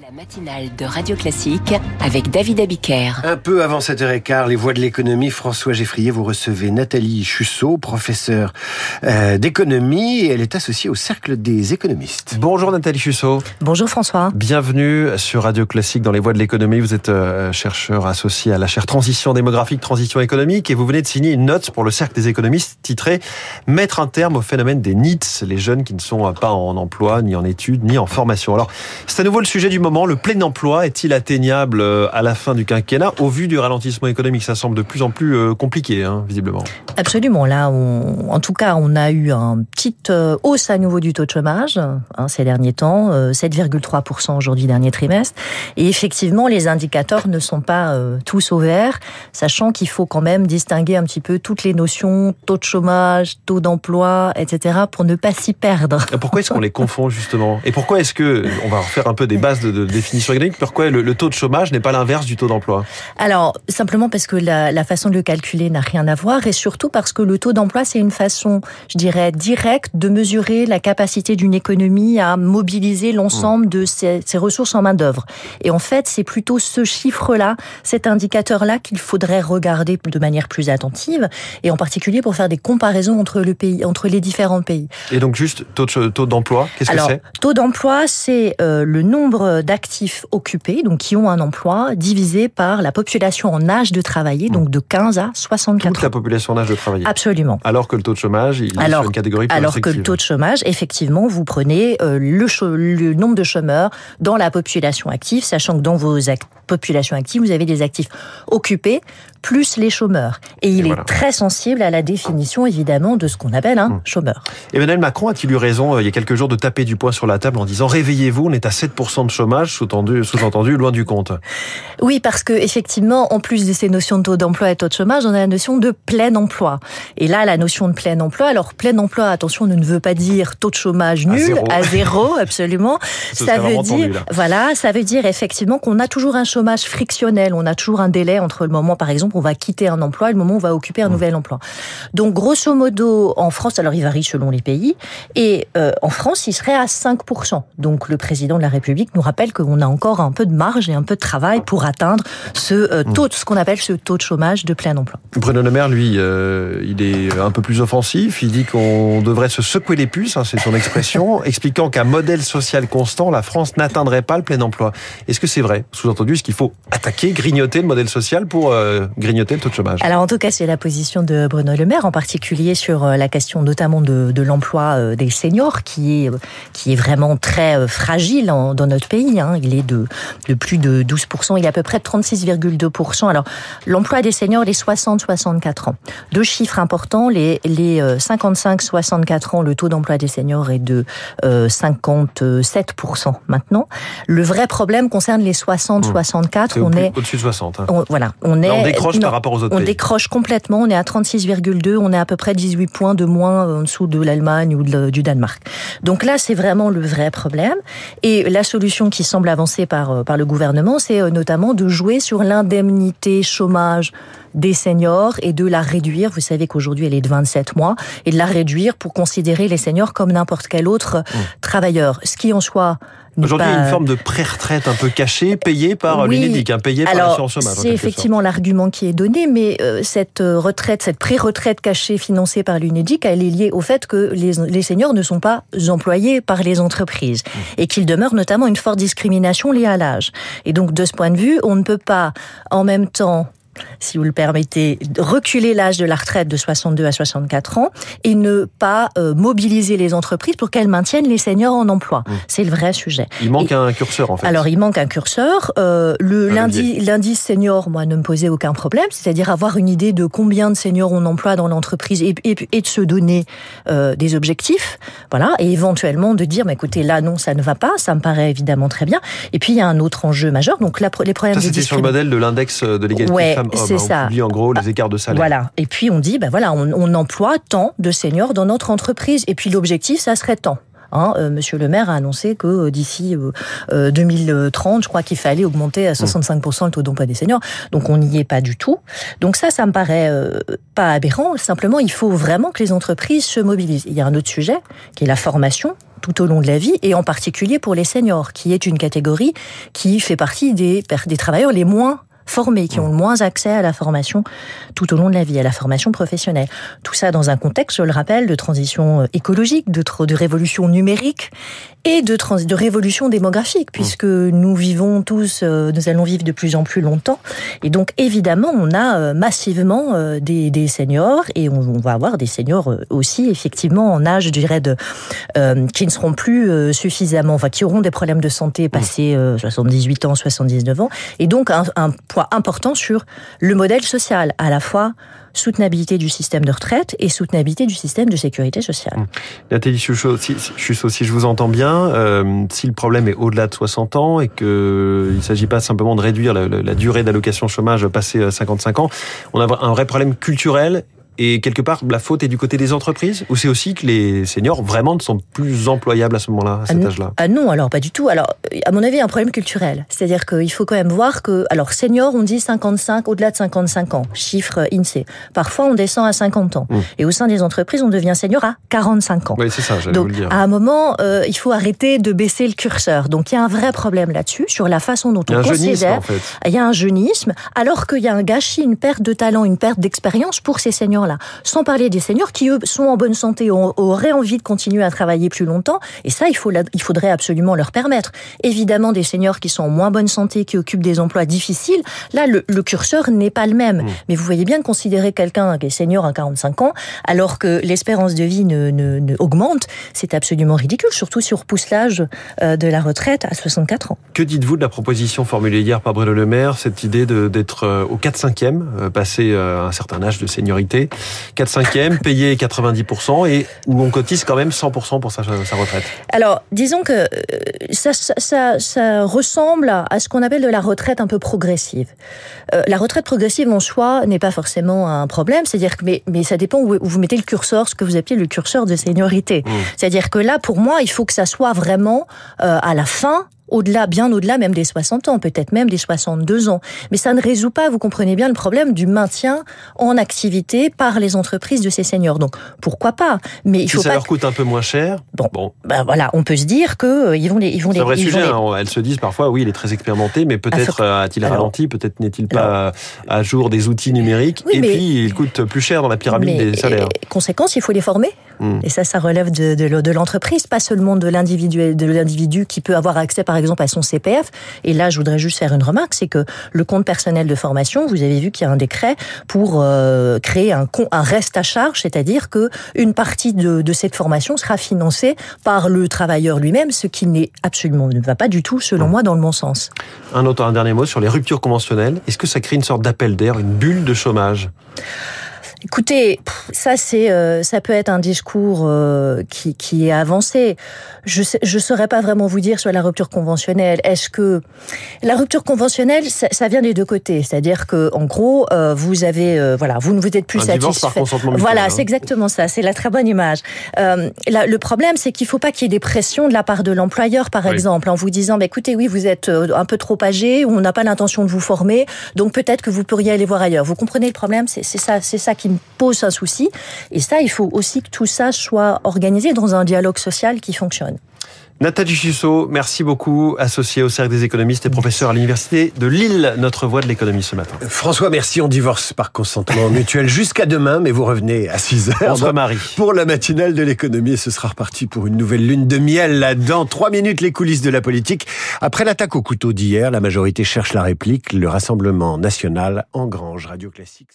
La matinale de Radio Classique avec David Abiker. Un peu avant 7h15, les voix de l'économie, François Geffrier, vous recevez Nathalie Chussot, professeure euh, d'économie, et elle est associée au Cercle des économistes. Bonjour Nathalie Chussot. Bonjour François. Bienvenue sur Radio Classique dans les voies de l'économie. Vous êtes euh, chercheur associé à la chaire Transition démographique, Transition économique, et vous venez de signer une note pour le Cercle des économistes titrée Mettre un terme au phénomène des NITS, les jeunes qui ne sont pas en emploi, ni en études, ni en formation. Alors, c'est à nouveau le sujet du moment le plein emploi est-il atteignable euh, à la fin du quinquennat? Au vu du ralentissement économique, ça semble de plus en plus euh, compliqué, hein, visiblement. Absolument. Là, en tout cas, on a eu une petite euh, hausse à nouveau du taux de chômage hein, ces derniers temps, 7,3% aujourd'hui dernier trimestre. Et effectivement, les indicateurs ne sont pas tous au vert, sachant qu'il faut quand même distinguer un petit peu toutes les notions, taux de chômage, taux d'emploi, etc., pour ne pas s'y perdre. Pourquoi est-ce qu'on les confond justement? Et pourquoi est-ce que on va refaire un peu des bases de, de définition économique, pourquoi le, taux de chômage n'est pas l'inverse du taux d'emploi? Alors, simplement parce que la, la, façon de le calculer n'a rien à voir et surtout parce que le taux d'emploi, c'est une façon, je dirais, directe de mesurer la capacité d'une économie à mobiliser l'ensemble de ses, ses, ressources en main-d'œuvre. Et en fait, c'est plutôt ce chiffre-là, cet indicateur-là qu'il faudrait regarder de manière plus attentive et en particulier pour faire des comparaisons entre, le pays, entre les différents pays. Et donc, juste taux d'emploi, qu'est-ce que c'est? Taux d'emploi, c'est euh, le nombre d'actifs occupés, donc qui ont un emploi, divisé par la population en âge de travailler, donc de 15 à 64 Toute la population en âge de travailler. Absolument. Alors que le taux de chômage, il est sur une catégorie plus Alors que le taux de chômage, effectivement, vous prenez euh, le, le nombre de chômeurs dans la population active, sachant que dans vos populations actives, vous avez des actifs occupés plus les chômeurs. Et il est très sensible à la définition, évidemment, de ce qu'on appelle un hmm. chômeur. Emmanuel Macron a-t-il eu raison, euh, il y a quelques jours, de taper du poing sur la table en disant réveillez-vous, on est à 7% de chômage, sous-entendu, loin du compte Oui, parce que effectivement, en plus de ces notions de taux d'emploi et taux de chômage, on a la notion de plein emploi. Et là, la notion de plein emploi, alors plein emploi, attention, ne veut pas dire taux de chômage nul, à zéro, absolument. ça veut dire, voilà, ça veut dire effectivement qu'on a toujours un chômage frictionnel, on a toujours un délai entre le moment, par exemple, on va quitter un emploi et le moment où on va occuper un mmh. nouvel emploi. Donc, grosso modo, en France, alors il varie selon les pays, et euh, en France, il serait à 5%. Donc, le président de la République nous rappelle qu'on a encore un peu de marge et un peu de travail pour atteindre ce euh, mmh. taux, ce qu'on appelle ce taux de chômage de plein emploi. Bruno Le Maire, lui, euh, il est un peu plus offensif. Il dit qu'on devrait se secouer les puces, hein, c'est son expression, expliquant qu'un modèle social constant, la France n'atteindrait pas le plein emploi. Est-ce que c'est vrai? Sous-entendu, est-ce qu'il faut attaquer, grignoter le modèle social pour grignoter le taux de chômage? Alors en tout cas, c'est la position de Bruno Le Maire, en particulier sur euh, la question notamment de, de l'emploi euh, des seniors, qui est euh, qui est vraiment très fragile dans notre pays. Hein. Il est de, de plus de 12%, il est à peu près de 36,2%. Alors l'emploi des seniors, les 60-64 ans. Deux chiffres importants, les, les 55-64 ans, le taux d'emploi des seniors est de 57% maintenant. Le vrai problème concerne les 60-64. Mmh. On est au-dessus de 60. Hein. voilà, on est décroche par rapport aux autres on décroche complètement. On est à 36,2. On est à peu près 18 points de moins en dessous de l'Allemagne ou du Danemark. Donc là, c'est vraiment le vrai problème. Et la solution qui semble avancer par, euh, par le gouvernement, c'est euh, notamment de jouer sur l'indemnité chômage des seniors et de la réduire. Vous savez qu'aujourd'hui, elle est de 27 mois et de la réduire pour considérer les seniors comme n'importe quel autre mmh. travailleur. Ce qui en soit Aujourd'hui, il y a une forme de pré-retraite un peu cachée, payée par l'UNEDIC, hein, payée par l'assurance chômage. C'est effectivement l'argument qui est donné, mais euh, cette euh, retraite, cette pré-retraite cachée financée par l'UNEDIC, elle est liée au fait que les, les seniors ne sont pas employés par les entreprises mmh. et qu'il demeure notamment une forte discrimination liée à l'âge. Et donc, de ce point de vue, on ne peut pas en même temps si vous le permettez, reculer l'âge de la retraite de 62 à 64 ans et ne pas euh, mobiliser les entreprises pour qu'elles maintiennent les seniors en emploi. Mmh. C'est le vrai sujet. Il manque un curseur en fait. Alors il manque un curseur. Euh, le lundi, l'indice senior, moi, ne me posait aucun problème, c'est-à-dire avoir une idée de combien de seniors on emploie dans l'entreprise et, et, de se donner euh, des objectifs, voilà, et éventuellement de dire, mais écoutez, là non, ça ne va pas, ça me paraît évidemment très bien. Et puis il y a un autre enjeu majeur, donc là, les problèmes. Ça c'était sur le modèle de l'index de l'égalité ouais, c'est ça. On en gros les écarts de salaire. Voilà. Et puis on dit, ben voilà, on, emploie tant de seniors dans notre entreprise. Et puis l'objectif, ça serait tant. Hein, euh, Monsieur le maire a annoncé que euh, d'ici 2030, euh, je crois qu'il fallait augmenter à 65% le taux d'emploi des seniors. Donc on n'y est pas du tout. Donc ça, ça me paraît pas aberrant. Simplement, il faut vraiment que les entreprises se mobilisent. Il y a un autre sujet qui est la formation tout au long de la vie, et en particulier pour les seniors, qui est une catégorie qui fait partie des, des travailleurs les moins formés, qui ont le moins accès à la formation tout au long de la vie, à la formation professionnelle. Tout ça dans un contexte, je le rappelle, de transition euh, écologique, de, de révolution numérique et de, trans de révolution démographique, mmh. puisque nous vivons tous, euh, nous allons vivre de plus en plus longtemps. Et donc, évidemment, on a euh, massivement des, des seniors et on, on, va avoir des seniors aussi, effectivement, en âge, je dirais, de, euh, qui ne seront plus suffisamment, enfin, qui auront des problèmes de santé passés euh, 78 ans, 79 ans. Et donc, un, un poids important sur le modèle social, à la fois soutenabilité du système de retraite et soutenabilité du système de sécurité sociale. Mmh. Nathalie Chuchot, si, si je vous entends bien, euh, si le problème est au-delà de 60 ans et qu'il ne s'agit pas simplement de réduire la, durée d'allocation chômage passé 55 ans, on a un vrai problème culturel et quelque part, la faute est du côté des entreprises Ou c'est aussi que les seniors vraiment ne sont plus employables à ce moment-là, à cet ah âge-là? Ah non, alors pas du tout. Alors, à mon avis, il y a un problème culturel. C'est-à-dire qu'il faut quand même voir que, alors, seniors, on dit 55, au-delà de 55 ans, chiffre INSEE. Parfois, on descend à 50 ans. Mmh. Et au sein des entreprises, on devient senior à 45 ans. Oui, c'est ça, j'allais Donc, vous le dire. à un moment, euh, il faut arrêter de baisser le curseur. Donc, il y a un vrai problème là-dessus, sur la façon dont il y a on un considère. jeunisme, en fait. Il y a un jeunisme, alors qu'il y a un gâchis, une perte de talent, une perte d'expérience pour ces seniors-là. Sans parler des seniors qui, eux, sont en bonne santé, auraient envie de continuer à travailler plus longtemps. Et ça, il, faut, il faudrait absolument leur permettre. Évidemment, des seniors qui sont en moins bonne santé, qui occupent des emplois difficiles, là, le, le curseur n'est pas le même. Mmh. Mais vous voyez bien considérer quelqu'un qui est senior à 45 ans, alors que l'espérance de vie ne, ne, ne augmente, c'est absolument ridicule, surtout si on repousse l'âge de la retraite à 64 ans. Que dites-vous de la proposition formulée hier par Bruno Le Maire, cette idée d'être au 4-5e, passer un certain âge de seniorité, 4-5 payé 90% et où on cotise quand même 100% pour sa, sa, retraite Alors, disons que ça, ça, ça, ça ressemble à ce qu'on appelle de la retraite un peu progressive. Euh, la retraite progressive en soi n'est pas forcément un problème, c'est-à-dire que mais, mais ça dépend où, où, vous mettez le curseur, ce que vous appelez le curseur de seniorité. Mmh. C'est-à-dire que là, pour moi, il faut que ça soit vraiment euh, à la fin au-delà, bien au-delà même des 60 ans, peut-être même des 62 ans. Mais ça ne résout pas, vous comprenez bien, le problème du maintien en activité par les entreprises de ces seniors. Donc, pourquoi pas? Mais il si faut ça pas leur coûte un peu moins cher. Bon, bon. Ben voilà, on peut se dire que euh, ils vont les, ils vont. C'est un vrai ils sujet. Les... Hein. Elles se disent parfois, oui, il est très expérimenté, mais peut-être ah, a-t-il ralenti, peut-être n'est-il pas à jour des outils numériques, oui, et puis il coûte plus cher dans la pyramide mais, des salaires. Conséquence, il faut les former. Mmh. Et ça, ça relève de, de, de l'entreprise, pas seulement de l'individu, de l'individu qui peut avoir accès, par exemple, à son CPF. Et là, je voudrais juste faire une remarque, c'est que le compte personnel de formation, vous avez vu qu'il y a un décret pour euh, créer un, un reste à charge, c'est-à-dire que une partie de, de, cette formation sera financée par le travailleur lui-même, ce qui n'est absolument ne va pas du tout, selon moi, dans le bon sens. Un autre, un dernier mot sur les ruptures conventionnelles. Est-ce que ça crée une sorte d'appel d'air, une bulle de chômage? Écoutez, ça c'est, euh, ça peut être un discours euh, qui, qui est avancé. Je je saurais pas vraiment vous dire sur la rupture conventionnelle. Est-ce que la rupture conventionnelle, ça, ça vient des deux côtés, c'est-à-dire que en gros, euh, vous avez, euh, voilà, vous ne vous êtes plus un satisfait. Par consentement voilà, hein. c'est exactement ça. C'est la très bonne image. Euh, la, le problème, c'est qu'il faut pas qu'il y ait des pressions de la part de l'employeur, par Oui. exemple, en vous disant, bah, écoutez, oui, vous êtes euh, un peu trop âgé, on n'a pas l'intention de vous former, donc peut-être que vous pourriez aller voir ailleurs. Vous comprenez le problème? C'est ça, c'est ça qui me pose un souci. Et ça, il faut aussi que tout ça soit organisé dans un dialogue social qui fonctionne. Nathalie Chussot, merci beaucoup, associée au Cercle des économistes et professeur à l'Université de Lille, notre voix de l'économie ce matin. François, merci. On divorce par consentement mutuel jusqu'à demain, mais vous revenez à 6 heures. On se remarie. Pour la matinale de l'économie, ce sera reparti pour une nouvelle lune de miel là-dedans. Trois minutes, les coulisses de la politique. Après l'attaque au couteau d'hier, la majorité cherche la réplique. Le Rassemblement national engrange Radio Classique.